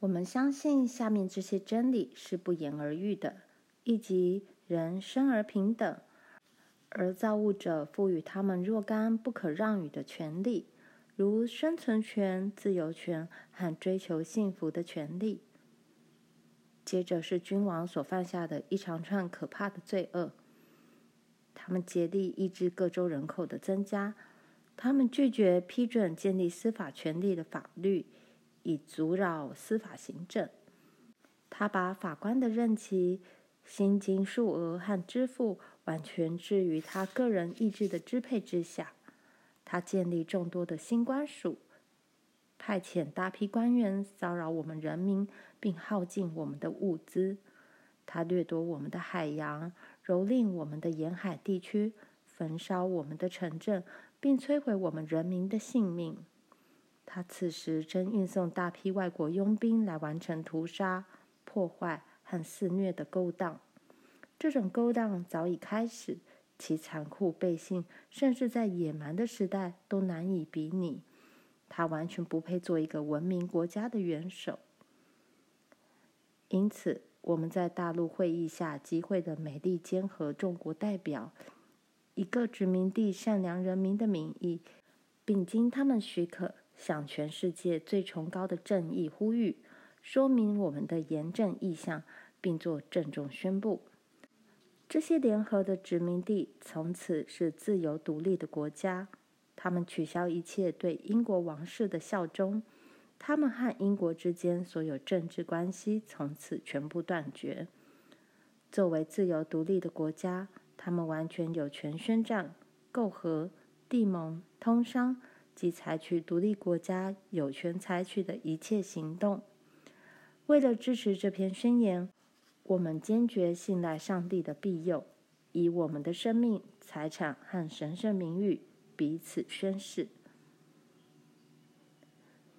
我们相信下面这些真理是不言而喻的，以及人生而平等，而造物者赋予他们若干不可让与的权利，如生存权、自由权和追求幸福的权利。接着是君王所犯下的一长串可怕的罪恶。他们竭力抑制各州人口的增加，他们拒绝批准建立司法权力的法律，以阻扰司法行政。他把法官的任期、薪金数额和支付完全置于他个人意志的支配之下。他建立众多的新官署，派遣大批官员骚扰我们人民，并耗尽我们的物资。他掠夺我们的海洋，蹂躏我们的沿海地区，焚烧我们的城镇，并摧毁我们人民的性命。他此时正运送大批外国佣兵来完成屠杀、破坏和肆虐的勾当。这种勾当早已开始。其残酷、背信，甚至在野蛮的时代都难以比拟。他完全不配做一个文明国家的元首。因此，我们在大陆会议下集会的美利坚合众国代表，以各殖民地善良人民的名义，并经他们许可，向全世界最崇高的正义呼吁，说明我们的严正意向，并做郑重宣布。这些联合的殖民地从此是自由独立的国家，他们取消一切对英国王室的效忠，他们和英国之间所有政治关系从此全部断绝。作为自由独立的国家，他们完全有权宣战、媾和、缔盟、通商及采取独立国家有权采取的一切行动。为了支持这篇宣言。我们坚决信赖上帝的庇佑，以我们的生命、财产和神圣名誉彼此宣誓。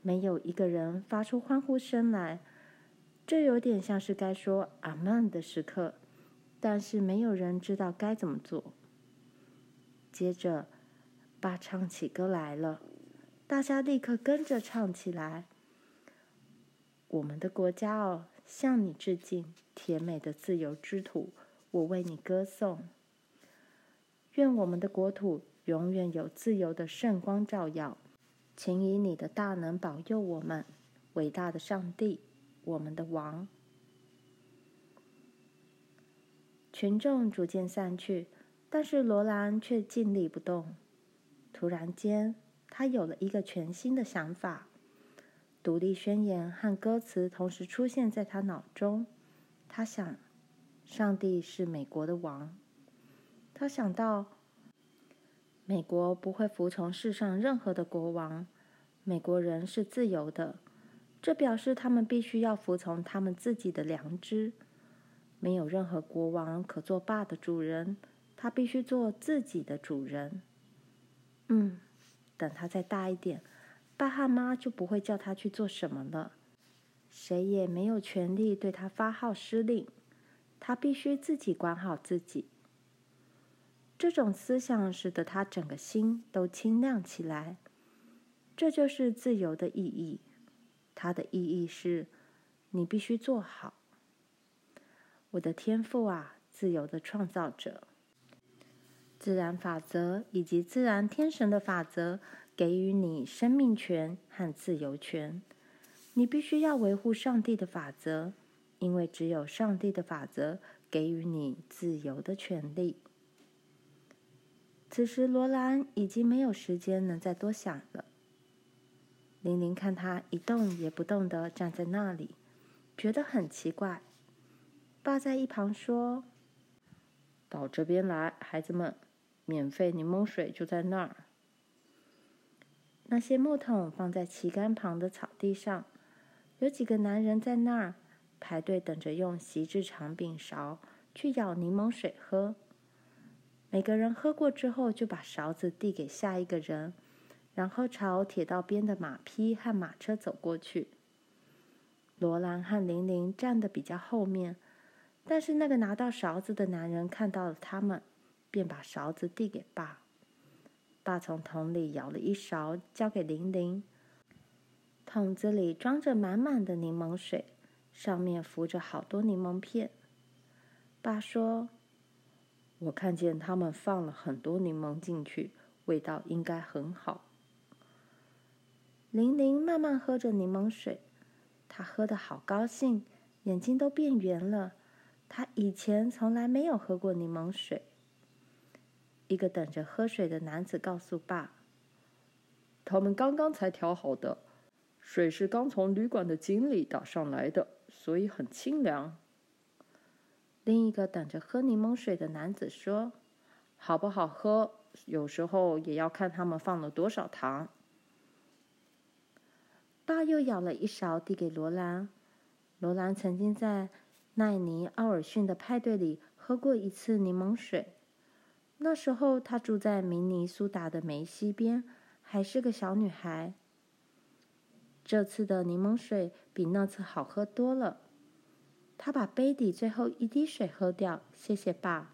没有一个人发出欢呼声来，这有点像是该说“阿门”的时刻，但是没有人知道该怎么做。接着，爸唱起歌来了，大家立刻跟着唱起来。我们的国家哦。向你致敬，甜美的自由之土，我为你歌颂。愿我们的国土永远有自由的圣光照耀。请以你的大能保佑我们，伟大的上帝，我们的王。群众逐渐散去，但是罗兰却静立不动。突然间，他有了一个全新的想法。独立宣言和歌词同时出现在他脑中。他想，上帝是美国的王。他想到，美国不会服从世上任何的国王。美国人是自由的，这表示他们必须要服从他们自己的良知。没有任何国王可做霸的主人，他必须做自己的主人。嗯，等他再大一点。爸和妈就不会叫他去做什么了，谁也没有权利对他发号施令，他必须自己管好自己。这种思想使得他整个心都清亮起来。这就是自由的意义，它的意义是：你必须做好。我的天赋啊，自由的创造者，自然法则以及自然天神的法则。给予你生命权和自由权，你必须要维护上帝的法则，因为只有上帝的法则给予你自由的权利。此时，罗兰已经没有时间能再多想了。玲玲看他一动也不动的站在那里，觉得很奇怪。爸在一旁说：“到这边来，孩子们，免费柠檬水就在那儿。”那些木桶放在旗杆旁的草地上，有几个男人在那儿排队等着用锡制长柄勺去舀柠檬水喝。每个人喝过之后，就把勺子递给下一个人，然后朝铁道边的马匹和马车走过去。罗兰和玲玲站得比较后面，但是那个拿到勺子的男人看到了他们，便把勺子递给爸。爸从桶里舀了一勺，交给玲玲。桶子里装着满满的柠檬水，上面浮着好多柠檬片。爸说：“我看见他们放了很多柠檬进去，味道应该很好。”玲玲慢慢喝着柠檬水，她喝得好高兴，眼睛都变圆了。她以前从来没有喝过柠檬水。一个等着喝水的男子告诉爸：“他们刚刚才调好的，水是刚从旅馆的井里打上来的，所以很清凉。”另一个等着喝柠檬水的男子说：“好不好喝，有时候也要看他们放了多少糖。”爸又舀了一勺递给罗兰。罗兰曾经在奈尼奥尔逊的派对里喝过一次柠檬水，那时候她住在明尼苏达的梅溪边，还是个小女孩。这次的柠檬水比那次好喝多了。他把杯底最后一滴水喝掉，谢谢爸。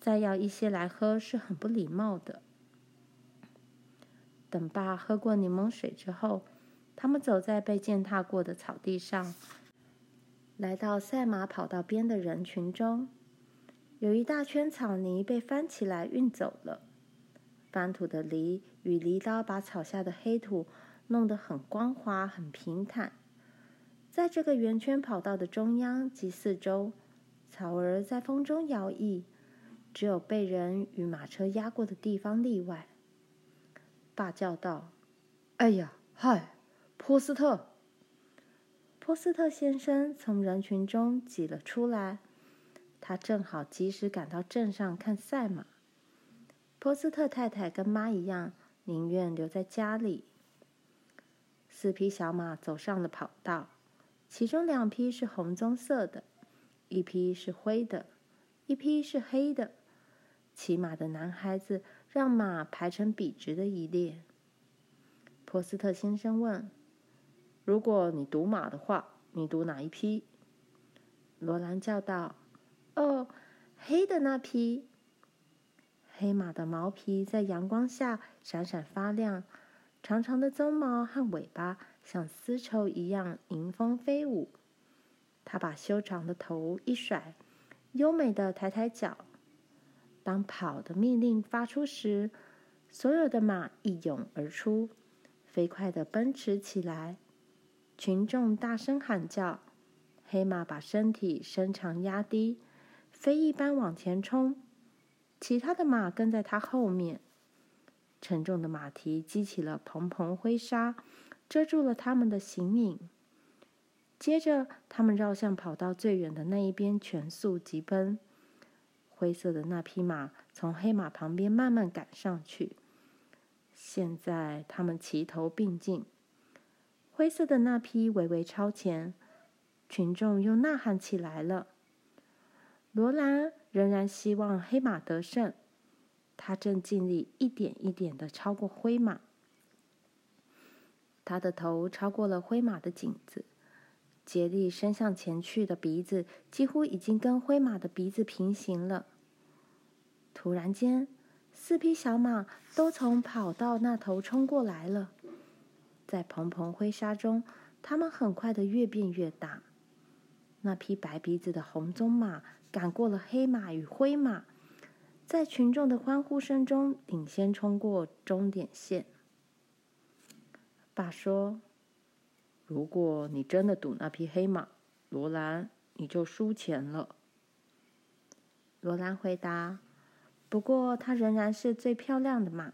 再要一些来喝是很不礼貌的。等爸喝过柠檬水之后，他们走在被践踏过的草地上，来到赛马跑道边的人群中。有一大圈草泥被翻起来运走了，翻土的犁与犁刀把草下的黑土弄得很光滑、很平坦。在这个圆圈跑道的中央及四周，草儿在风中摇曳，只有被人与马车压过的地方例外。爸叫道：“哎呀，嗨，波斯特！”波斯特先生从人群中挤了出来，他正好及时赶到镇上看赛马。波斯特太太跟妈一样，宁愿留在家里。四匹小马走上了跑道。其中两匹是红棕色的，一匹是灰的，一匹是黑的。骑马的男孩子让马排成笔直的一列。波斯特先生问：“如果你赌马的话，你赌哪一匹？”罗兰叫道：“哦，黑的那匹。”黑马的毛皮在阳光下闪闪发亮，长长的鬃毛和尾巴。像丝绸一样迎风飞舞，他把修长的头一甩，优美的抬抬脚。当跑的命令发出时，所有的马一涌而出，飞快的奔驰起来。群众大声喊叫，黑马把身体伸长压低，飞一般往前冲。其他的马跟在他后面，沉重的马蹄激起了蓬蓬灰沙。遮住了他们的形影。接着，他们绕向跑道最远的那一边，全速疾奔。灰色的那匹马从黑马旁边慢慢赶上去。现在，他们齐头并进。灰色的那匹微微超前，群众又呐喊起来了。罗兰仍然希望黑马得胜，他正尽力一点一点的超过灰马。他的头超过了灰马的颈子，竭力伸向前去的鼻子几乎已经跟灰马的鼻子平行了。突然间，四匹小马都从跑道那头冲过来了，在蓬蓬灰沙中，它们很快的越变越大。那匹白鼻子的红棕马赶过了黑马与灰马，在群众的欢呼声中领先冲过终点线。爸说：“如果你真的赌那匹黑马，罗兰，你就输钱了。”罗兰回答：“不过，它仍然是最漂亮的马。”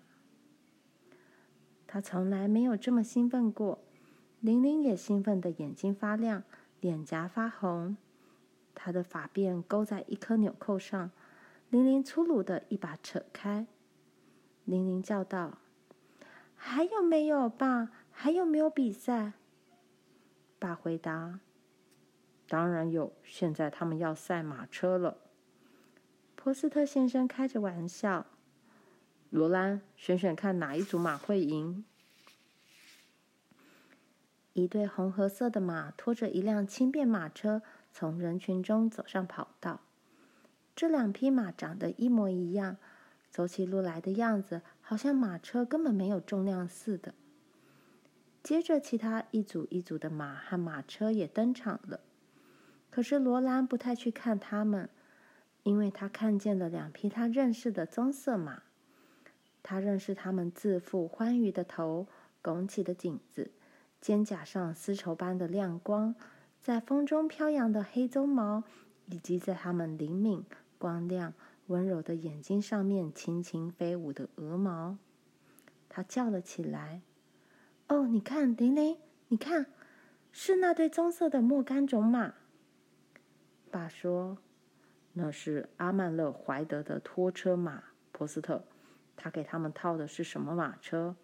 他从来没有这么兴奋过。玲玲也兴奋的眼睛发亮，脸颊发红。她的发辫勾在一颗纽扣上，玲玲粗鲁的一把扯开。玲玲叫道：“还有没有，爸？”还有没有比赛？爸回答：“当然有，现在他们要赛马车了。”波斯特先生开着玩笑：“罗兰，选选看哪一组马会赢。”一对红褐色的马拖着一辆轻便马车从人群中走上跑道。这两匹马长得一模一样，走起路来的样子好像马车根本没有重量似的。接着，其他一组一组的马和马车也登场了。可是罗兰不太去看他们，因为他看见了两匹他认识的棕色马。他认识他们自负欢愉的头、拱起的颈子、肩胛上丝绸般的亮光，在风中飘扬的黑鬃毛，以及在他们灵敏、光亮、温柔的眼睛上面轻轻飞舞的鹅毛。他叫了起来。哦，你看，玲玲，你看，是那对棕色的莫甘种马。爸说，那是阿曼勒怀德的拖车马，波斯特，他给他们套的是什么马车？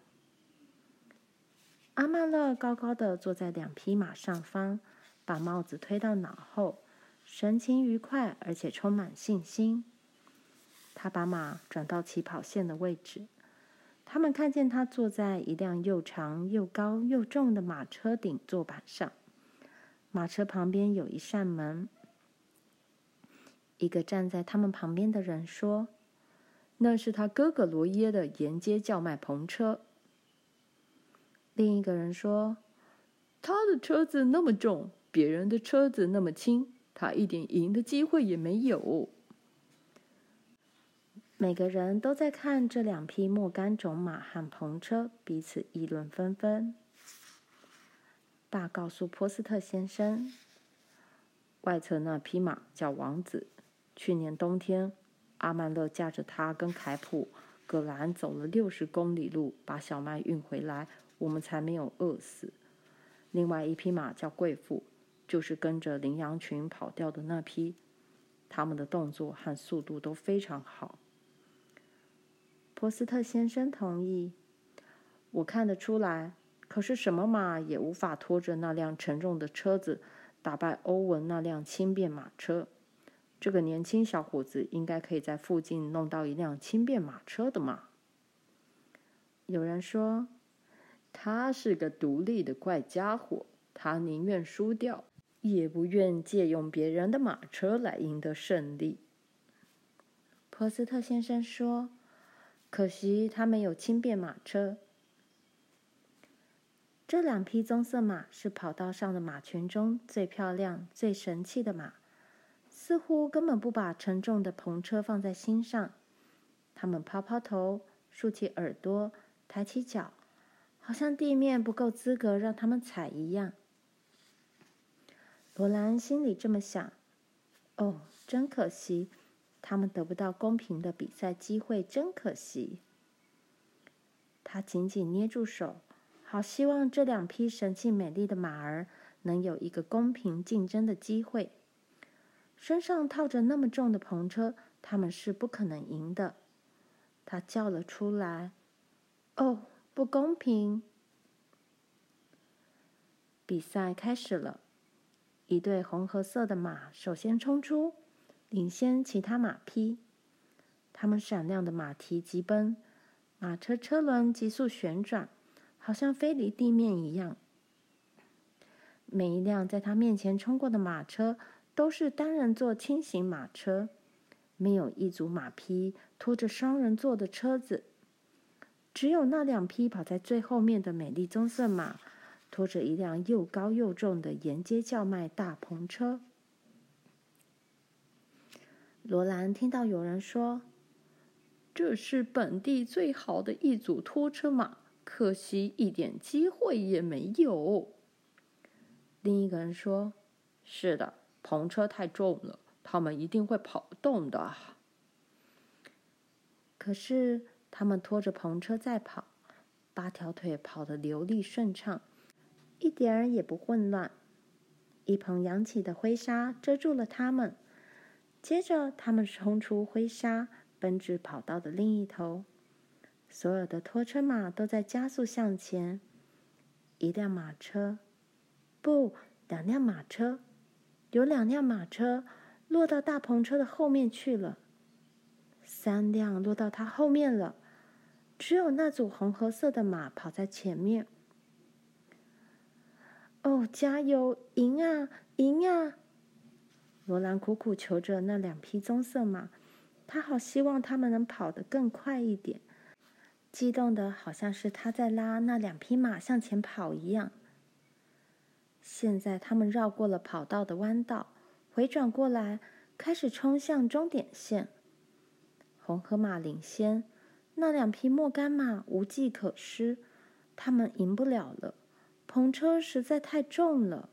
阿曼勒高高的坐在两匹马上方，把帽子推到脑后，神情愉快而且充满信心。他把马转到起跑线的位置。他们看见他坐在一辆又长又高又重的马车顶座板上，马车旁边有一扇门。一个站在他们旁边的人说：“那是他哥哥罗耶的沿街叫卖篷车。”另一个人说：“他的车子那么重，别人的车子那么轻，他一点赢的机会也没有。”每个人都在看这两匹莫甘种马和篷车，彼此议论纷纷。爸告诉波斯特先生，外侧那匹马叫王子。去年冬天，阿曼勒驾着他跟凯普、葛兰走了六十公里路，把小麦运回来，我们才没有饿死。另外一匹马叫贵妇，就是跟着羚羊群跑掉的那匹。他们的动作和速度都非常好。波斯特先生同意，我看得出来。可是什么马也无法拖着那辆沉重的车子，打败欧文那辆轻便马车。这个年轻小伙子应该可以在附近弄到一辆轻便马车的嘛。有人说，他是个独立的怪家伙，他宁愿输掉，也不愿借用别人的马车来赢得胜利。波斯特先生说。可惜他没有轻便马车。这两匹棕色马是跑道上的马群中最漂亮、最神气的马，似乎根本不把沉重的篷车放在心上。他们抛抛头，竖起耳朵，抬起脚，好像地面不够资格让他们踩一样。罗兰心里这么想：“哦，真可惜。”他们得不到公平的比赛机会，真可惜。他紧紧捏住手，好希望这两匹神气美丽的马儿能有一个公平竞争的机会。身上套着那么重的篷车，他们是不可能赢的。他叫了出来：“哦，不公平！”比赛开始了，一对红褐色的马首先冲出。领先其他马匹，他们闪亮的马蹄疾奔，马车车轮急速旋转，好像飞离地面一样。每一辆在他面前冲过的马车都是单人座轻型马车，没有一组马匹拖着双人座的车子，只有那两匹跑在最后面的美丽棕色马拖着一辆又高又重的沿街叫卖大篷车。罗兰听到有人说：“这是本地最好的一组拖车马，可惜一点机会也没有。”另一个人说：“是的，篷车太重了，他们一定会跑不动的。”可是他们拖着篷车在跑，八条腿跑得流利顺畅，一点儿也不混乱。一蓬扬起的灰沙遮住了他们。接着，他们冲出灰沙，奔至跑道的另一头。所有的拖车马都在加速向前。一辆马车，不，两辆马车，有两辆马车落到大篷车的后面去了。三辆落到它后面了，只有那组红褐色的马跑在前面。哦，加油，赢啊，赢啊！罗兰苦苦求着那两匹棕色马，他好希望他们能跑得更快一点。激动的好像是他在拉那两匹马向前跑一样。现在他们绕过了跑道的弯道，回转过来，开始冲向终点线。红河马领先，那两匹莫干马无计可施，他们赢不了了。篷车实在太重了，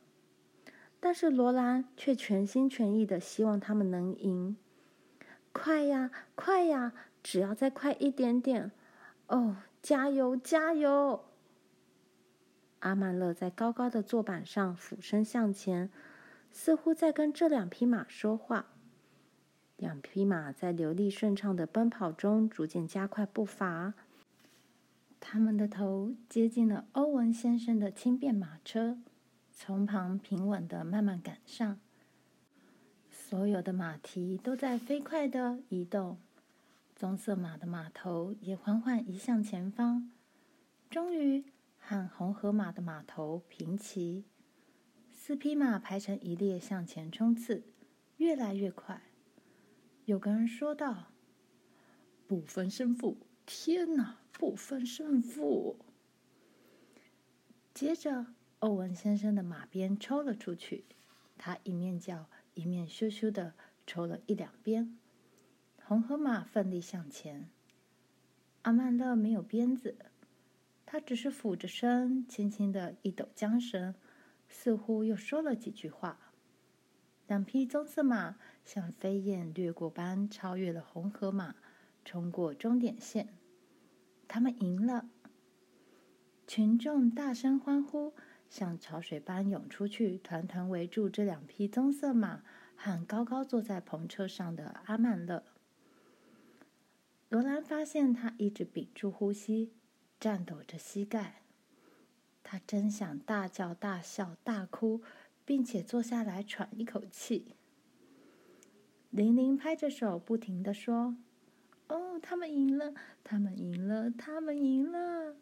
但是罗兰却全心全意的希望他们能赢。快呀，快呀！只要再快一点点！哦，加油，加油！阿曼乐在高高的坐板上俯身向前，似乎在跟这两匹马说话。两匹马在流利顺畅的奔跑中逐渐加快步伐，他们的头接近了欧文先生的轻便马车，从旁平稳的慢慢赶上。所有的马蹄都在飞快的移动，棕色马的马头也缓缓移向前方，终于。和红河马的马头平齐，四匹马排成一列向前冲刺，越来越快。有个人说道：“不分胜负！天哪，不分胜负！”接着，欧文先生的马鞭抽了出去，他一面叫一面咻咻的抽了一两鞭。红河马奋力向前，阿曼乐没有鞭子。他只是俯着身，轻轻的一抖缰绳，似乎又说了几句话。两匹棕色马像飞燕掠过般超越了红河马，冲过终点线。他们赢了！群众大声欢呼，像潮水般涌出去，团团围住这两匹棕色马和高高坐在篷车上的阿曼乐。罗兰发现他一直屏住呼吸。颤抖着膝盖，他真想大叫大笑大哭，并且坐下来喘一口气。玲玲拍着手，不停地说：“哦，他们赢了，他们赢了，他们赢了！”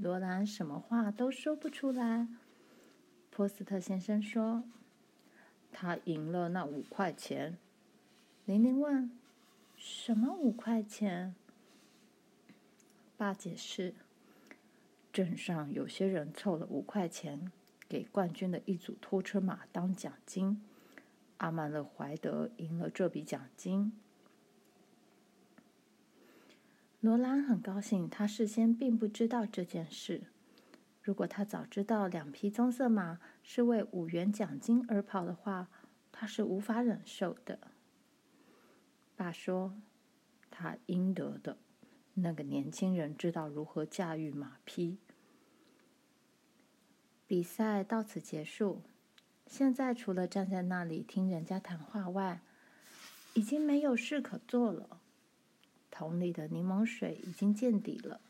罗兰什么话都说不出来。波斯特先生说：“他赢了那五块钱。”玲玲问：“什么五块钱？”爸解释：“镇上有些人凑了五块钱，给冠军的一组拖车马当奖金。阿曼勒怀德赢了这笔奖金。”罗兰很高兴，他事先并不知道这件事。如果他早知道两匹棕色马是为五元奖金而跑的话，他是无法忍受的。爸说：“他应得的。”那个年轻人知道如何驾驭马匹。比赛到此结束。现在除了站在那里听人家谈话外，已经没有事可做了。桶里的柠檬水已经见底了。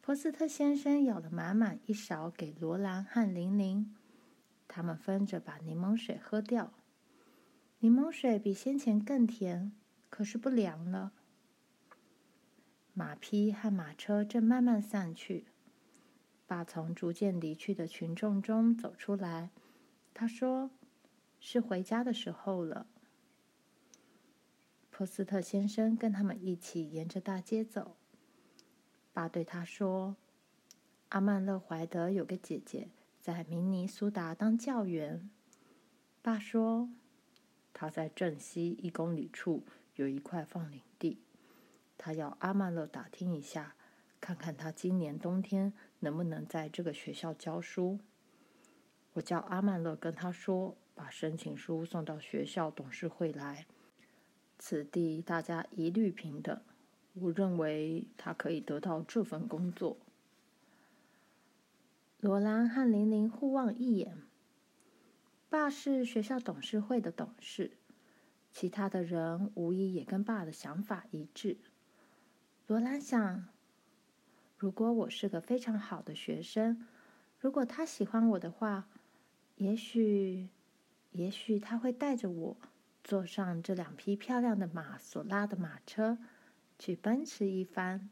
波斯特先生舀了满满一勺给罗兰和玲玲，他们分着把柠檬水喝掉。柠檬水比先前更甜，可是不凉了。马匹和马车正慢慢散去，爸从逐渐离去的群众中走出来。他说：“是回家的时候了。”波斯特先生跟他们一起沿着大街走。爸对他说：“阿曼勒怀德有个姐姐在明尼苏达当教员。”爸说：“他在镇西一公里处有一块放领地。”他要阿曼勒打听一下，看看他今年冬天能不能在这个学校教书。我叫阿曼勒跟他说，把申请书送到学校董事会来。此地大家一律平等，我认为他可以得到这份工作。罗兰和玲玲互望一眼。爸是学校董事会的董事，其他的人无疑也跟爸的想法一致。罗兰想，如果我是个非常好的学生，如果他喜欢我的话，也许，也许他会带着我坐上这两匹漂亮的马所拉的马车，去奔驰一番。